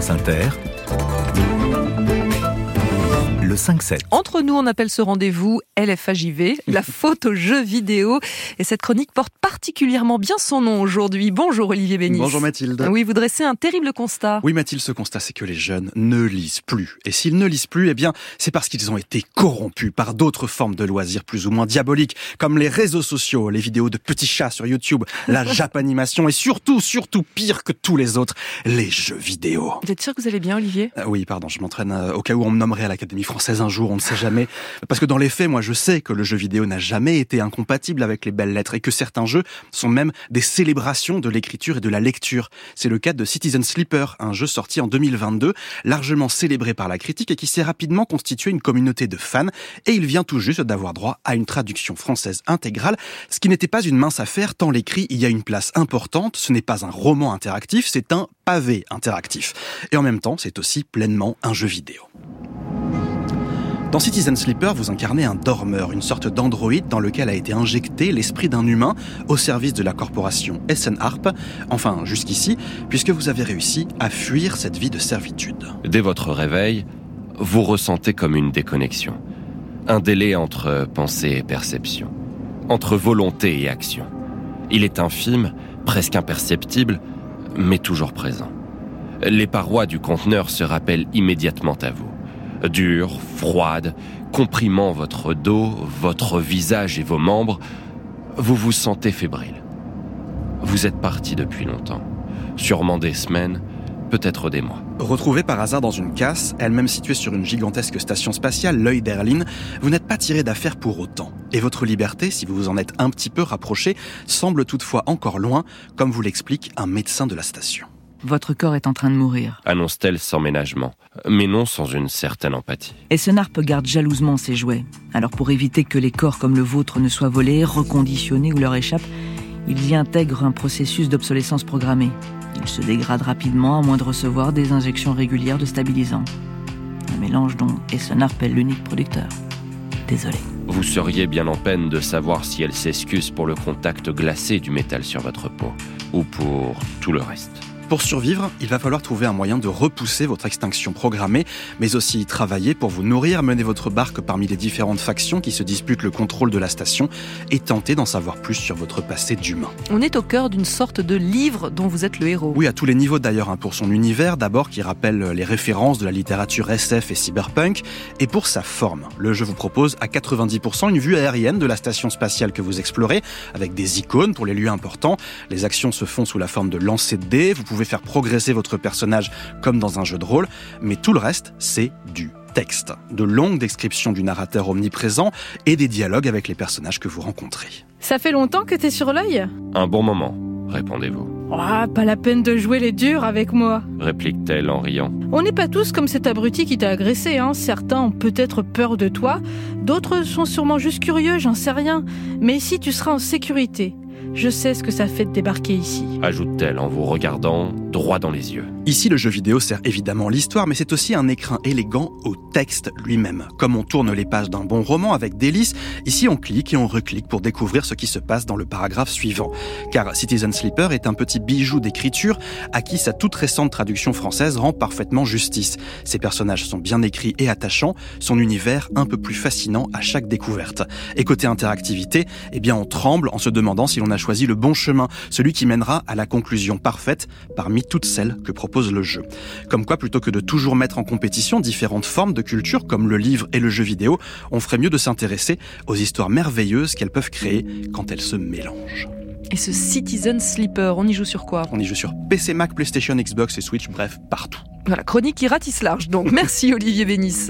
France Inter, le 5-7. Entre nous, on appelle ce rendez-vous LFAJV, la faute aux jeux vidéo. Et cette chronique porte particulièrement bien son nom aujourd'hui. Bonjour Olivier Bénis. Bonjour Mathilde. Oui, vous dressez un terrible constat. Oui Mathilde, ce constat, c'est que les jeunes ne lisent plus. Et s'ils ne lisent plus, eh bien, c'est parce qu'ils ont été corrompus par d'autres formes de loisirs plus ou moins diaboliques, comme les réseaux sociaux, les vidéos de petits chats sur YouTube, la japanimation et surtout, surtout pire que tous les autres, les jeux vidéo. Vous êtes sûr que vous allez bien, Olivier? Euh, Oui, pardon, je m'entraîne euh, au cas où on me nommerait à l'Académie française un jour, on ne sait jamais. Parce que dans les faits, moi, je sais que le jeu vidéo n'a jamais été incompatible avec les belles lettres et que certains jeux sont même des célébrations de l'écriture et de la lecture. C'est le cas de Citizen Sleeper, un jeu sorti en 2022, largement célébré par la critique et qui s'est rapidement constitué une communauté de fans. Et il vient tout juste d'avoir droit à une traduction française intégrale, ce qui n'était pas une mince affaire tant l'écrit y a une place importante. Ce n'est pas un roman interactif, c'est un pavé interactif. Et en même temps, c'est aussi pleinement un jeu vidéo. Dans Citizen Sleeper, vous incarnez un dormeur, une sorte d'androïde dans lequel a été injecté l'esprit d'un humain au service de la corporation Essen Harp, enfin jusqu'ici, puisque vous avez réussi à fuir cette vie de servitude. Dès votre réveil, vous ressentez comme une déconnexion. Un délai entre pensée et perception, entre volonté et action. Il est infime, presque imperceptible, mais toujours présent. Les parois du conteneur se rappellent immédiatement à vous dure, froide, comprimant votre dos, votre visage et vos membres, vous vous sentez fébrile. Vous êtes parti depuis longtemps, sûrement des semaines, peut-être des mois. Retrouvé par hasard dans une casse, elle-même située sur une gigantesque station spatiale, l'œil d'Erlin, vous n'êtes pas tiré d'affaire pour autant. Et votre liberté, si vous vous en êtes un petit peu rapproché, semble toutefois encore loin, comme vous l'explique un médecin de la station. Votre corps est en train de mourir. Annonce-t-elle sans ménagement, mais non sans une certaine empathie. Et Essenarp garde jalousement ses jouets. Alors pour éviter que les corps comme le vôtre ne soient volés, reconditionnés ou leur échappent, ils y intègrent un processus d'obsolescence programmée. Ils se dégradent rapidement à moins de recevoir des injections régulières de stabilisants. Un mélange dont Essenarp est l'unique producteur. Désolé. Vous seriez bien en peine de savoir si elle s'excuse pour le contact glacé du métal sur votre peau, ou pour tout le reste. Pour survivre, il va falloir trouver un moyen de repousser votre extinction programmée, mais aussi travailler pour vous nourrir, mener votre barque parmi les différentes factions qui se disputent le contrôle de la station et tenter d'en savoir plus sur votre passé d'humain. On est au cœur d'une sorte de livre dont vous êtes le héros. Oui, à tous les niveaux d'ailleurs, hein, pour son univers d'abord qui rappelle les références de la littérature SF et cyberpunk, et pour sa forme. Le jeu vous propose à 90% une vue aérienne de la station spatiale que vous explorez, avec des icônes pour les lieux importants. Les actions se font sous la forme de lancers de dés, vous pouvez faire progresser votre personnage comme dans un jeu de rôle, mais tout le reste, c'est du texte. De longues descriptions du narrateur omniprésent et des dialogues avec les personnages que vous rencontrez. Ça fait longtemps que t'es sur l'œil? Un bon moment, répondez-vous. Oh, pas la peine de jouer les durs avec moi. Réplique-t-elle en riant. On n'est pas tous comme cet abruti qui t'a agressé, hein. Certains ont peut-être peur de toi, d'autres sont sûrement juste curieux, j'en sais rien. Mais ici, tu seras en sécurité. Je sais ce que ça fait de débarquer ici. Ajoute-t-elle en vous regardant droit dans les yeux. Ici, le jeu vidéo sert évidemment l'histoire, mais c'est aussi un écrin élégant au texte lui-même. Comme on tourne les pages d'un bon roman avec délice, ici on clique et on reclique pour découvrir ce qui se passe dans le paragraphe suivant. Car Citizen Sleeper est un petit bijou d'écriture à qui sa toute récente traduction française rend parfaitement justice. Ses personnages sont bien écrits et attachants, son univers un peu plus fascinant à chaque découverte. Et côté interactivité, eh bien on tremble en se demandant si l'on a choisi le bon chemin, celui qui mènera à la conclusion parfaite parmi toutes celles que propose le jeu. Comme quoi, plutôt que de toujours mettre en compétition différentes formes de culture comme le livre et le jeu vidéo, on ferait mieux de s'intéresser aux histoires merveilleuses qu'elles peuvent créer quand elles se mélangent. Et ce Citizen Sleeper, on y joue sur quoi? On y joue sur PC, Mac, PlayStation, Xbox et Switch, bref, partout. Voilà, chronique qui ratisse large. Donc merci Olivier Bénis.